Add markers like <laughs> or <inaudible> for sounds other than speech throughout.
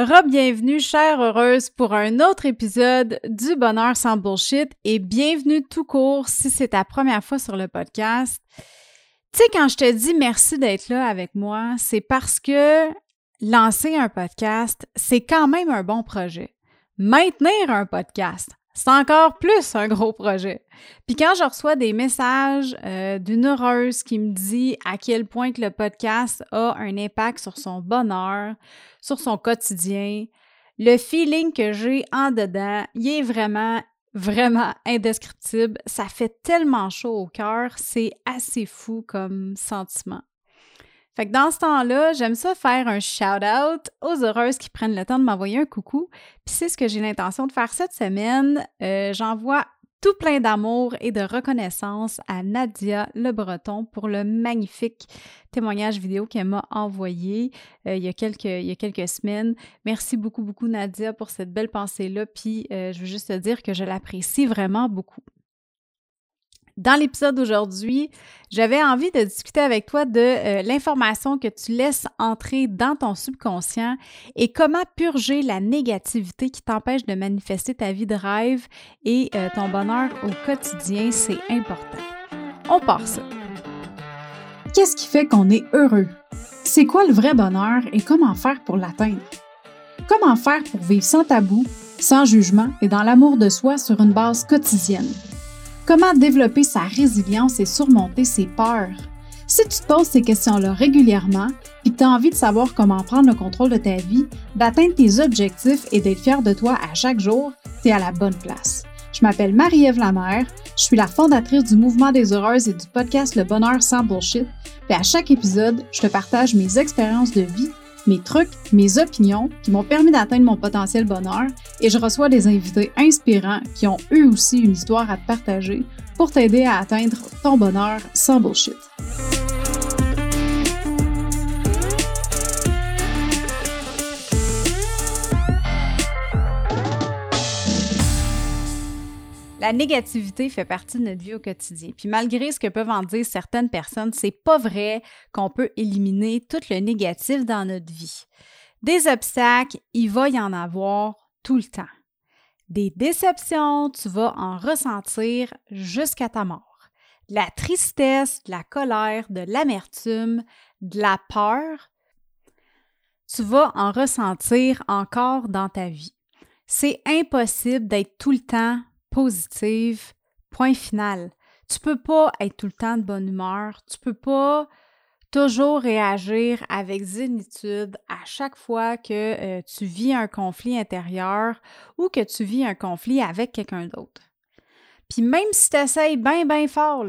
Re-bienvenue, chère heureuse, pour un autre épisode du Bonheur sans bullshit et bienvenue tout court si c'est ta première fois sur le podcast. Tu sais, quand je te dis merci d'être là avec moi, c'est parce que lancer un podcast, c'est quand même un bon projet. Maintenir un podcast, c'est encore plus un gros projet. Puis quand je reçois des messages euh, d'une heureuse qui me dit à quel point que le podcast a un impact sur son bonheur, sur son quotidien, le feeling que j'ai en dedans, il est vraiment, vraiment indescriptible. Ça fait tellement chaud au cœur, c'est assez fou comme sentiment. Fait que dans ce temps-là, j'aime ça faire un shout-out aux heureuses qui prennent le temps de m'envoyer un coucou. Puis c'est ce que j'ai l'intention de faire cette semaine. Euh, j'envoie tout plein d'amour et de reconnaissance à Nadia Le Breton pour le magnifique témoignage vidéo qu'elle m'a envoyé euh, il, y a quelques, il y a quelques semaines. Merci beaucoup, beaucoup Nadia pour cette belle pensée-là. Puis euh, je veux juste te dire que je l'apprécie vraiment beaucoup. Dans l'épisode d'aujourd'hui, j'avais envie de discuter avec toi de euh, l'information que tu laisses entrer dans ton subconscient et comment purger la négativité qui t'empêche de manifester ta vie de rêve et euh, ton bonheur au quotidien. C'est important. On part ça. Qu'est-ce qui fait qu'on est heureux? C'est quoi le vrai bonheur et comment faire pour l'atteindre? Comment faire pour vivre sans tabou, sans jugement et dans l'amour de soi sur une base quotidienne? Comment développer sa résilience et surmonter ses peurs? Si tu te poses ces questions-là régulièrement et que tu as envie de savoir comment prendre le contrôle de ta vie, d'atteindre tes objectifs et d'être fier de toi à chaque jour, tu es à la bonne place. Je m'appelle Marie-Ève Lamère, je suis la fondatrice du Mouvement des Heureuses et du podcast Le Bonheur sans Bullshit, et à chaque épisode, je te partage mes expériences de vie mes trucs, mes opinions qui m'ont permis d'atteindre mon potentiel bonheur et je reçois des invités inspirants qui ont eux aussi une histoire à te partager pour t'aider à atteindre ton bonheur sans bullshit. La négativité fait partie de notre vie au quotidien. Puis malgré ce que peuvent en dire certaines personnes, c'est pas vrai qu'on peut éliminer tout le négatif dans notre vie. Des obstacles, il va y en avoir tout le temps. Des déceptions, tu vas en ressentir jusqu'à ta mort. La tristesse, de la colère, de l'amertume, de la peur, tu vas en ressentir encore dans ta vie. C'est impossible d'être tout le temps positive, point final. Tu peux pas être tout le temps de bonne humeur, tu peux pas toujours réagir avec zénitude à chaque fois que euh, tu vis un conflit intérieur ou que tu vis un conflit avec quelqu'un d'autre. Puis même si tu essayes bien, bien fort,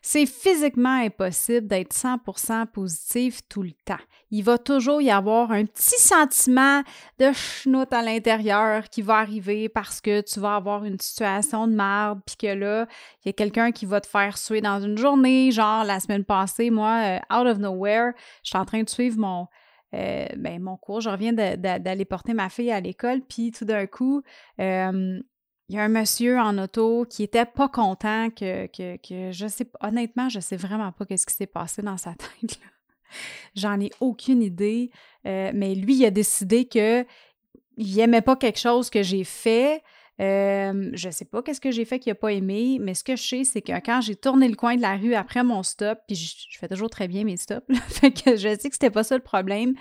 c'est physiquement impossible d'être 100% positif tout le temps. Il va toujours y avoir un petit sentiment de schnout à l'intérieur qui va arriver parce que tu vas avoir une situation de merde, puis que là, il y a quelqu'un qui va te faire suer dans une journée. Genre, la semaine passée, moi, euh, out of nowhere, je suis en train de suivre mon, euh, ben, mon cours. Je reviens d'aller porter ma fille à l'école, puis tout d'un coup, euh, il y a un monsieur en auto qui était pas content que, que, je sais honnêtement, je sais vraiment pas qu'est-ce qui s'est passé dans sa <laughs> tête. J'en ai aucune idée. Euh, mais lui, il a décidé que il aimait pas quelque chose que j'ai fait je sais pas qu'est-ce que j'ai fait qu'il n'a pas aimé, mais ce que je sais, c'est que quand j'ai tourné le coin de la rue après mon stop, puis je, fais toujours très bien mes stops, <laughs> fait que je sais que c'était pas ça le problème,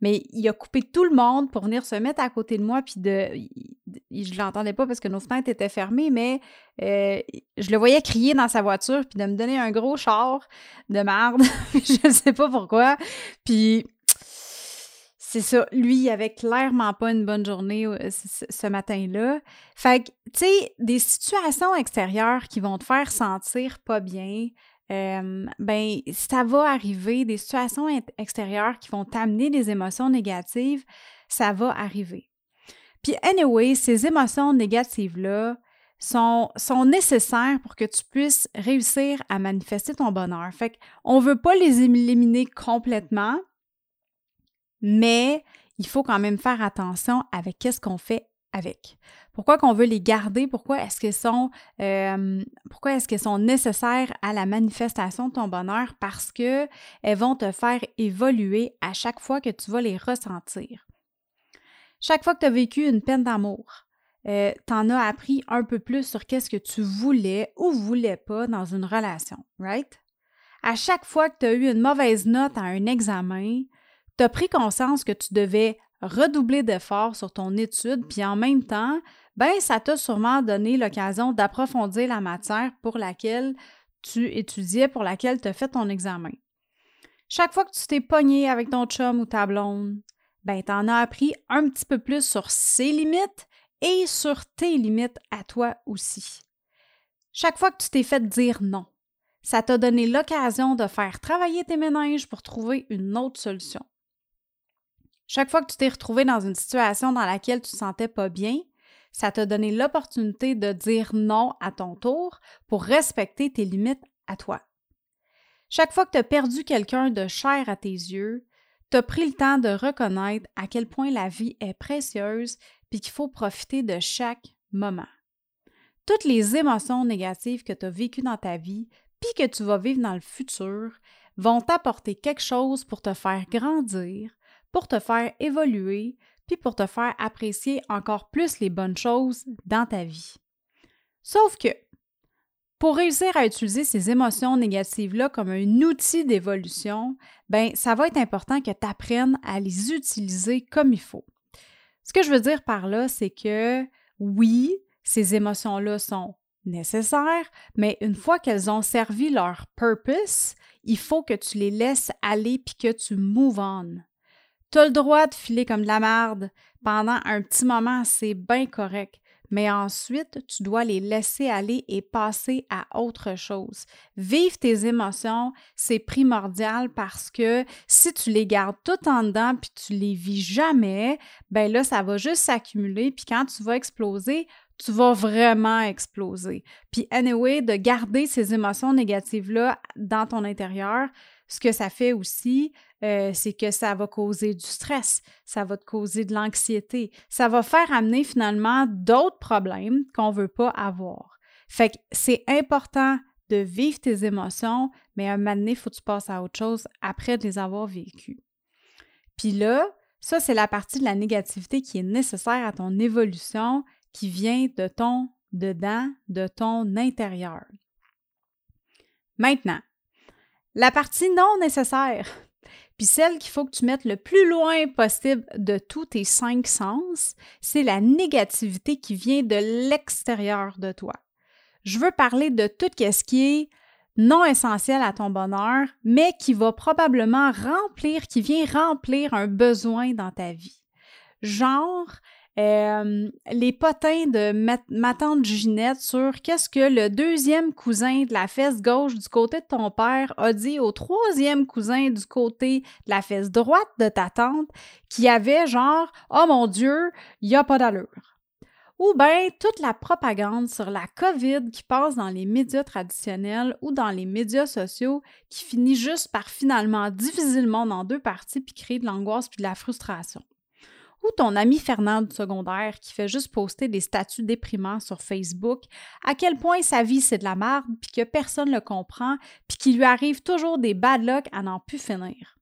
mais il a coupé tout le monde pour venir se mettre à côté de moi, puis de, je l'entendais pas parce que nos fenêtres étaient fermées, mais euh, je le voyais crier dans sa voiture, puis de me donner un gros char de merde, <laughs> je sais pas pourquoi, puis c'est ça. Lui, il avait clairement pas une bonne journée euh, ce matin-là. Fait que, tu sais, des situations extérieures qui vont te faire sentir pas bien, euh, ben, ça va arriver. Des situations extérieures qui vont t'amener des émotions négatives, ça va arriver. Puis, anyway, ces émotions négatives-là, sont, sont, nécessaires pour que tu puisses réussir à manifester ton bonheur. Fait qu'on ne veut pas les éliminer complètement, mais il faut quand même faire attention avec qu'est-ce qu'on fait avec. Pourquoi qu'on veut les garder? Pourquoi est-ce qu'elles sont, euh, pourquoi est-ce sont nécessaires à la manifestation de ton bonheur? Parce qu'elles vont te faire évoluer à chaque fois que tu vas les ressentir. Chaque fois que tu as vécu une peine d'amour, euh, tu en as appris un peu plus sur qu'est-ce que tu voulais ou voulais pas dans une relation, right? À chaque fois que tu as eu une mauvaise note à un examen, tu as pris conscience que tu devais redoubler d'efforts sur ton étude, puis en même temps, ben ça t'a sûrement donné l'occasion d'approfondir la matière pour laquelle tu étudiais, pour laquelle tu as fait ton examen. Chaque fois que tu t'es pogné avec ton chum ou ta blonde, ben tu en as appris un petit peu plus sur ses limites et sur tes limites à toi aussi. Chaque fois que tu t'es fait dire non, ça t'a donné l'occasion de faire travailler tes méninges pour trouver une autre solution. Chaque fois que tu t'es retrouvé dans une situation dans laquelle tu te sentais pas bien, ça t'a donné l'opportunité de dire non à ton tour pour respecter tes limites à toi. Chaque fois que tu as perdu quelqu'un de cher à tes yeux, tu as pris le temps de reconnaître à quel point la vie est précieuse puis qu'il faut profiter de chaque moment. Toutes les émotions négatives que tu as vécues dans ta vie puis que tu vas vivre dans le futur vont t'apporter quelque chose pour te faire grandir, pour te faire évoluer, puis pour te faire apprécier encore plus les bonnes choses dans ta vie. Sauf que, pour réussir à utiliser ces émotions négatives-là comme un outil d'évolution, ben ça va être important que tu apprennes à les utiliser comme il faut. Ce que je veux dire par là, c'est que oui, ces émotions-là sont nécessaires, mais une fois qu'elles ont servi leur purpose, il faut que tu les laisses aller puis que tu move on. Tu as le droit de filer comme de la merde pendant un petit moment, c'est bien correct. Mais ensuite, tu dois les laisser aller et passer à autre chose. Vivre tes émotions, c'est primordial parce que si tu les gardes tout en dedans puis tu les vis jamais, ben là, ça va juste s'accumuler puis quand tu vas exploser, tu vas vraiment exploser. Puis anyway, de garder ces émotions négatives-là dans ton intérieur, ce que ça fait aussi, euh, c'est que ça va causer du stress, ça va te causer de l'anxiété, ça va faire amener finalement d'autres problèmes qu'on ne veut pas avoir. Fait que c'est important de vivre tes émotions, mais à un moment donné, il faut que tu passes à autre chose après de les avoir vécues. Puis là, ça, c'est la partie de la négativité qui est nécessaire à ton évolution, qui vient de ton dedans, de ton intérieur. Maintenant, la partie non nécessaire, puis celle qu'il faut que tu mettes le plus loin possible de tous tes cinq sens, c'est la négativité qui vient de l'extérieur de toi. Je veux parler de tout ce qui est non essentiel à ton bonheur, mais qui va probablement remplir, qui vient remplir un besoin dans ta vie. Genre, euh, les potins de ma, tante Ginette sur qu'est-ce que le deuxième cousin de la fesse gauche du côté de ton père a dit au troisième cousin du côté de la fesse droite de ta tante qui avait genre Oh mon Dieu, il n'y a pas d'allure. Ou bien toute la propagande sur la COVID qui passe dans les médias traditionnels ou dans les médias sociaux qui finit juste par finalement diviser le monde en deux parties puis créer de l'angoisse puis de la frustration ou ton ami Fernand secondaire qui fait juste poster des statuts déprimants sur Facebook, à quel point sa vie c'est de la merde, puis que personne ne le comprend, puis qu'il lui arrive toujours des bad luck à n'en plus finir?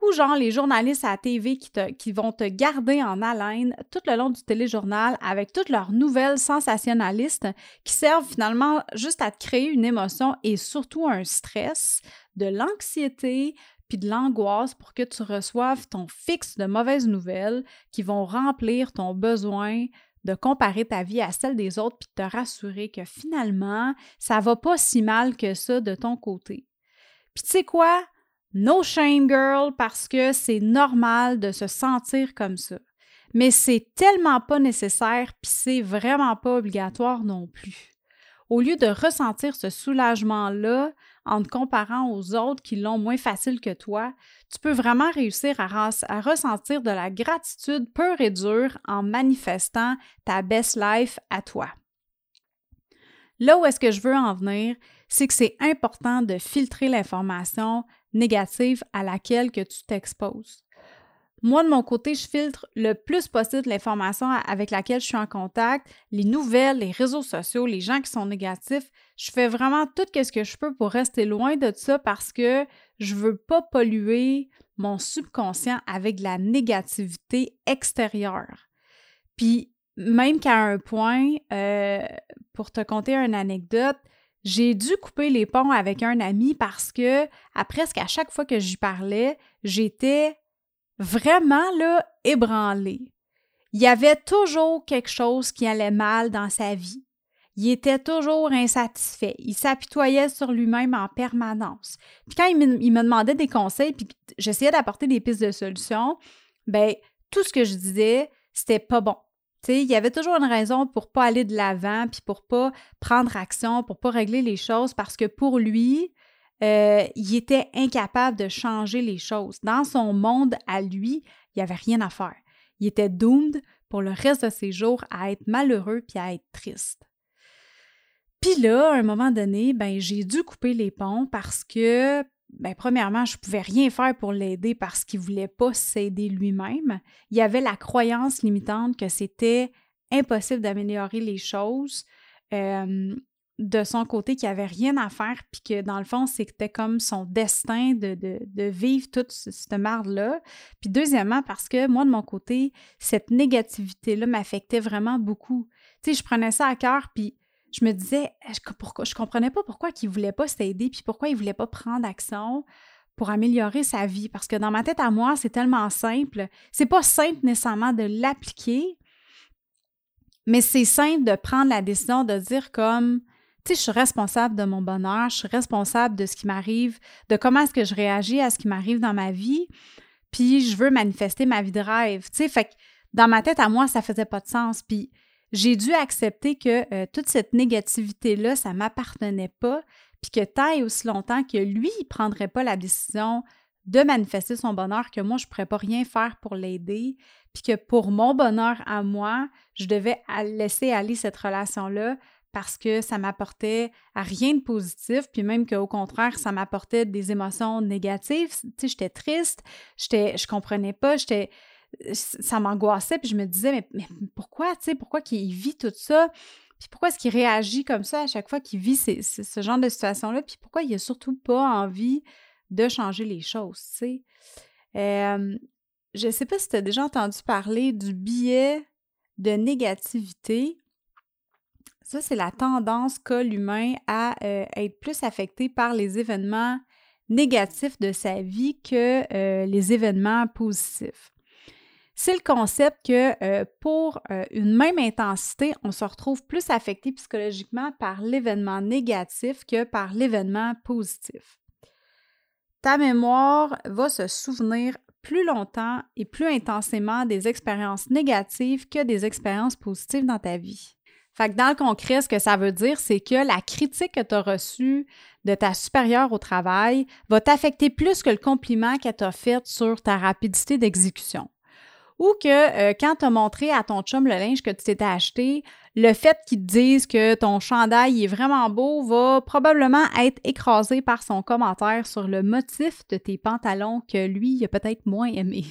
Ou genre les journalistes à la TV qui, qui vont te garder en haleine tout le long du téléjournal avec toutes leurs nouvelles sensationnalistes qui servent finalement juste à te créer une émotion et surtout un stress, de l'anxiété, puis de l'angoisse pour que tu reçoives ton fixe de mauvaises nouvelles qui vont remplir ton besoin de comparer ta vie à celle des autres puis de te rassurer que finalement, ça va pas si mal que ça de ton côté. Puis tu sais quoi? No shame girl parce que c'est normal de se sentir comme ça. Mais c'est tellement pas nécessaire puis c'est vraiment pas obligatoire non plus. Au lieu de ressentir ce soulagement-là en te comparant aux autres qui l'ont moins facile que toi, tu peux vraiment réussir à, ressentir de la gratitude pure et dure en manifestant ta best life à toi. Là où est-ce que je veux en venir, c'est que c'est important de filtrer l'information négative à laquelle que tu t'exposes. Moi, de mon côté, je filtre le plus possible l'information avec laquelle je suis en contact, les nouvelles, les réseaux sociaux, les gens qui sont négatifs. Je fais vraiment tout ce que je peux pour rester loin de ça parce que je veux pas polluer mon subconscient avec de la négativité extérieure. Puis même qu'à un point, euh, pour te conter une anecdote, j'ai dû couper les ponts avec un ami parce que, à presque à chaque fois que j'y parlais, j'étais vraiment là ébranlée. Il y avait toujours quelque chose qui allait mal dans sa vie. Il était toujours insatisfait. Il s'apitoyait sur lui-même en permanence. Puis quand il me, demandait des conseils, puis j'essayais d'apporter des pistes de solutions, ben tout ce que je disais, c'était pas bon. sais, il y avait toujours une raison pour pas aller de l'avant, puis pour pas prendre action, pour pas régler les choses, parce que pour lui, euh, il était incapable de changer les choses. Dans son monde à lui, il n'y avait rien à faire. Il était doomed pour le reste de ses jours à être malheureux puis à être triste. Puis là, à un moment donné, ben, j'ai dû couper les ponts parce que, ben, premièrement, je ne pouvais rien faire pour l'aider parce qu'il ne voulait pas s'aider lui-même. Il y avait la croyance limitante que c'était impossible d'améliorer les choses de son côté, qu'il avait rien à faire, puis que dans le fond, c'était comme son destin de, vivre toute cette marde-là. Puis deuxièmement, parce que moi, de mon côté, cette négativité-là m'affectait vraiment beaucoup. Tu sais, je prenais ça à cœur, puis je me disais, je, pourquoi, comprenais pas pourquoi il voulait pas s'aider, puis pourquoi il voulait pas prendre action pour améliorer sa vie. Parce que dans ma tête à moi, c'est tellement simple. C'est pas simple nécessairement de l'appliquer, mais c'est simple de prendre la décision de dire comme, je suis responsable de mon bonheur, je suis responsable de ce qui m'arrive, de comment est-ce que je réagis à ce qui m'arrive dans ma vie, puis je veux manifester ma vie de rêve. Tu sais, fait que dans ma tête à moi, ça faisait pas de sens. Puis j'ai dû accepter que euh, toute cette négativité-là, ça m'appartenait pas, puis que et aussi longtemps que lui, il prendrait pas la décision de manifester son bonheur, que moi, je pourrais pas rien faire pour l'aider, puis que pour mon bonheur à moi, je devais laisser aller cette relation-là parce que ça m'apportait à rien de positif, puis même qu'au contraire, ça m'apportait des émotions négatives. Tu sais, j'étais triste, j'étais, je comprenais pas, j'étais, ça m'angoissait, puis je me disais, mais, mais pourquoi, tu sais, pourquoi qu'il vit tout ça? Puis pourquoi est-ce qu'il réagit comme ça à chaque fois qu'il vit ce genre de situation-là? Puis pourquoi il n'a surtout pas envie de changer les choses, tu sais? je ne sais pas si tu as déjà entendu parler du biais de négativité. Ça, c'est la tendance qu'a l'humain à euh, être plus affecté par les événements négatifs de sa vie que euh, les événements positifs. C'est le concept que euh, pour une même intensité, on se retrouve plus affecté psychologiquement par l'événement négatif que par l'événement positif. Ta mémoire va se souvenir plus longtemps et plus intensément des expériences négatives que des expériences positives dans ta vie. Fait que dans le concret, ce que ça veut dire, c'est que la critique que tu as reçue de ta supérieure au travail va t'affecter plus que le compliment qu'elle t'a fait sur ta rapidité d'exécution. Ou que euh, quand tu as montré à ton chum le linge que tu t'étais acheté, le fait qu'il te dise que ton chandail est vraiment beau va probablement être écrasé par son commentaire sur le motif de tes pantalons que lui, a peut-être moins aimé.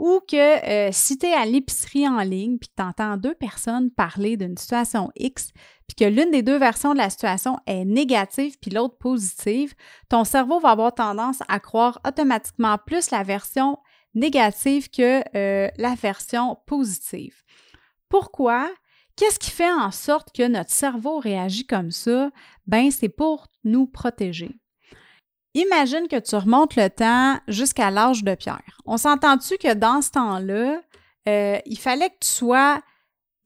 Ou que euh, si tu es à l'épicerie en ligne puis que tu entends deux personnes parler d'une situation X, puis que l'une des deux versions de la situation est négative puis l'autre positive, ton cerveau va avoir tendance à croire automatiquement plus la version négative que euh, la version positive. Pourquoi? Qu'est-ce qui fait en sorte que notre cerveau réagit comme ça? Ben, c'est pour nous protéger. Imagine que tu remontes le temps jusqu'à l'âge de pierre. On s'entend-tu que dans ce temps-là, euh, il fallait que tu sois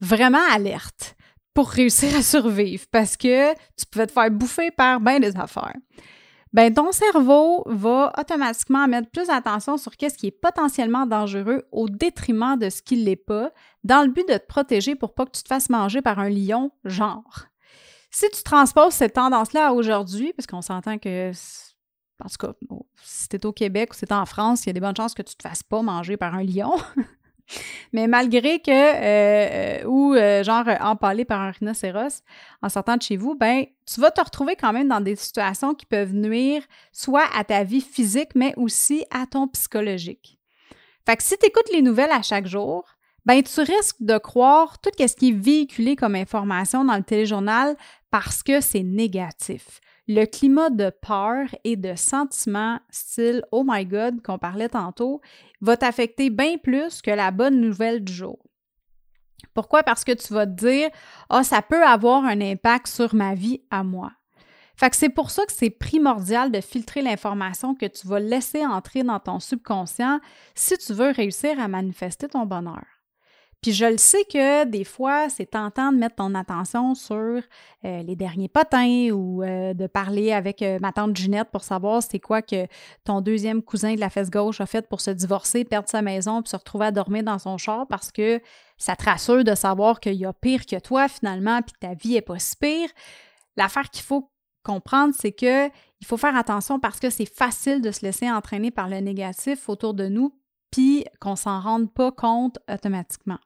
vraiment alerte pour réussir à survivre parce que tu pouvais te faire bouffer par bien des affaires. Ben, ton cerveau va automatiquement mettre plus d'attention sur ce qui est potentiellement dangereux au détriment de ce qui l'est pas, dans le but de te protéger pour pas que tu te fasses manger par un lion, genre. Si tu transposes cette tendance-là à aujourd'hui, parce qu'on s'entend que en tout cas, si au Québec ou si tu en France, il y a des bonnes chances que tu ne te fasses pas manger par un lion. <laughs> Mais malgré que, euh, ou euh, genre empalé par un rhinocéros en sortant de chez vous, ben, tu vas te retrouver quand même dans des situations qui peuvent nuire soit à ta vie physique, mais aussi à ton psychologique. Fait que si tu écoutes les nouvelles à chaque jour, ben, tu risques de croire tout ce qui est véhiculé comme information dans le téléjournal parce que c'est négatif le climat de peur et de sentiment style Oh my God qu'on parlait tantôt va t'affecter bien plus que la bonne nouvelle du jour. Pourquoi? Parce que tu vas te dire Ah, ça peut avoir un impact sur ma vie à moi. Fait que c'est pour ça que c'est primordial de filtrer l'information que tu vas laisser entrer dans ton subconscient si tu veux réussir à manifester ton bonheur. Puis je le sais que des fois, c'est tentant de mettre ton attention sur euh, les derniers potins ou euh, de parler avec euh, ma tante Ginette pour savoir c'est quoi que ton deuxième cousin de la fesse gauche a fait pour se divorcer, perdre sa maison puis se retrouver à dormir dans son char parce que ça te rassure de savoir qu'il y a pire que toi finalement puis ta vie est pas si pire. L'affaire qu'il faut comprendre, c'est que il faut faire attention parce que c'est facile de se laisser entraîner par le négatif autour de nous, puis qu'on s'en rende pas compte automatiquement.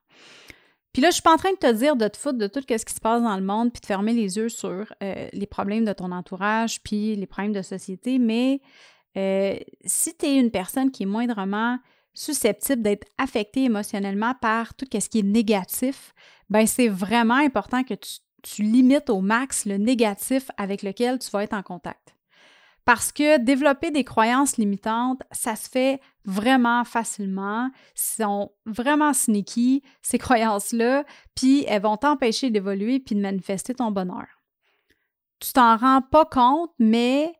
Puis là, je suis pas en train de te dire de te foutre de tout ce qui se passe dans le monde, puis de fermer les yeux sur euh, les problèmes de ton entourage, puis les problèmes de société, mais euh, si tu es une personne qui est moindrement susceptible d'être affectée émotionnellement par tout ce qui est négatif, ben c'est vraiment important que tu tu limites au max le négatif avec lequel tu vas être en contact. Parce que développer des croyances limitantes, ça se fait vraiment facilement. Ils sont vraiment sneaky, ces <laughs> croyances-là, puis elles vont t'empêcher d'évoluer puis de manifester ton bonheur. Tu t'en rends pas compte, mais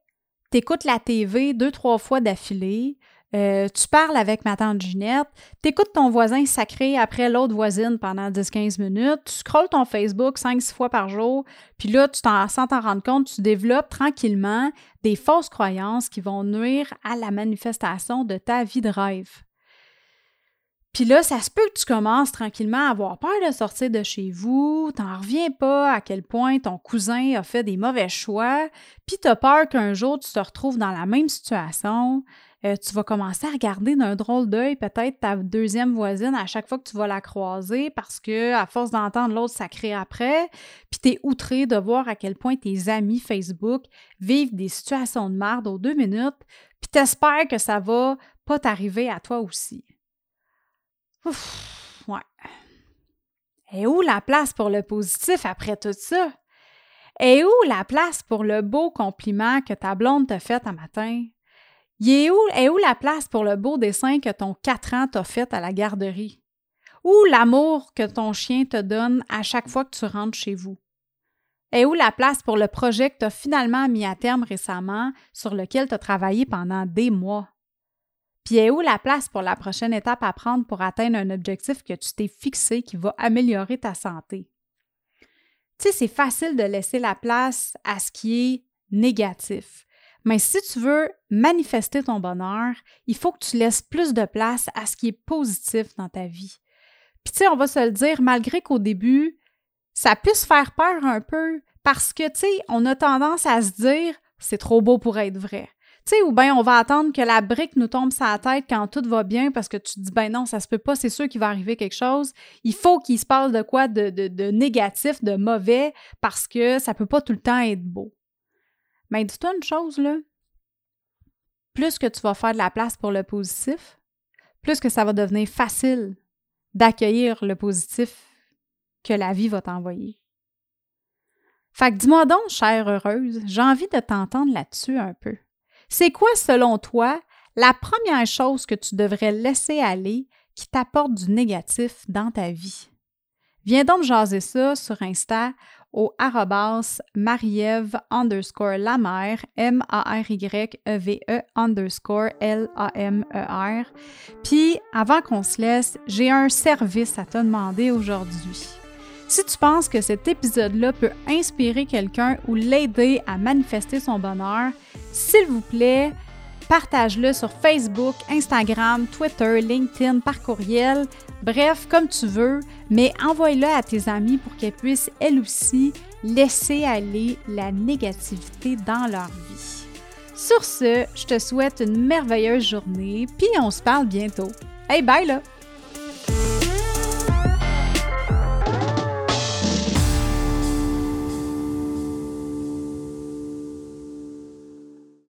tu la TV deux, trois fois d'affilée, euh, tu parles avec ma tante Ginette, t'écoutes ton voisin sacré après l'autre voisine pendant 10-15 minutes, tu scrolles ton Facebook 5-6 fois par jour, puis là, tu sans t'en rendre compte, tu développes tranquillement des fausses croyances qui vont nuire à la manifestation de ta vie de rêve. Puis là, ça se peut que tu commences tranquillement à avoir peur de sortir de chez vous, t'en reviens pas à quel point ton cousin a fait des mauvais choix, puis t'as peur qu'un jour tu te retrouves dans la même situation, euh, tu vas commencer à regarder d'un drôle d'œil peut-être ta deuxième voisine à chaque fois que tu vas la croiser parce que à force d'entendre l'autre sacré après, puis tu es outré de voir à quel point tes amis Facebook vivent des situations de merde aux deux minutes, puis t'espères que ça va pas t'arriver à toi aussi. Ouf, ouais. Et où la place pour le positif après tout ça? Et où la place pour le beau compliment que ta blonde t'a fait un matin? Est où, la place pour le beau dessin que ton 4 ans t'a fait à la garderie? Où l'amour que ton chien te donne à chaque fois que tu rentres chez vous? Est où la place pour le projet que tu as finalement mis à terme récemment, sur lequel tu as travaillé pendant des mois? Puis est où la place pour la prochaine étape à prendre pour atteindre un objectif que tu t'es fixé qui va améliorer ta santé? Tu sais, c'est facile de laisser la place à ce qui est négatif. Mais si tu veux manifester ton bonheur, il faut que tu laisses plus de place à ce qui est positif dans ta vie. Puis tu sais, on va se le dire, malgré qu'au début, ça puisse faire peur un peu, parce que, tu sais, on a tendance à se dire, c'est trop beau pour être vrai. Tu sais, ou bien on va attendre que la brique nous tombe sur la tête quand tout va bien parce que tu te dis, ben non, ça se peut pas, c'est sûr qu'il va arriver quelque chose. Il faut qu'il se passe de quoi de, négatif, de mauvais, parce que ça peut pas tout le temps être beau. Mais dis-toi une chose, là. Plus que tu vas faire de la place pour le positif, plus que ça va devenir facile d'accueillir le positif que la vie va t'envoyer. Fait que dis-moi donc, chère heureuse, j'ai envie de t'entendre là-dessus un peu. C'est quoi, selon toi, la première chose que tu devrais laisser aller qui t'apporte du négatif dans ta vie? Viens donc jaser ça sur Insta au arrobas mariève underscore la M-A-R-Y-E-V-E e underscore L-A-M-E-R. Puis, avant qu'on se laisse, j'ai un service à te demander aujourd'hui. Si tu penses que cet épisode-là peut inspirer quelqu'un ou l'aider à manifester son bonheur, s'il vous plaît, partage-le sur Facebook, Instagram, Twitter, LinkedIn, par courriel, bref, comme tu veux, mais envoie-le à tes amis pour qu'elles puissent, elles aussi, laisser aller la négativité dans leur vie. Sur ce, je te souhaite une merveilleuse journée, puis on se parle bientôt. Hey, bye là!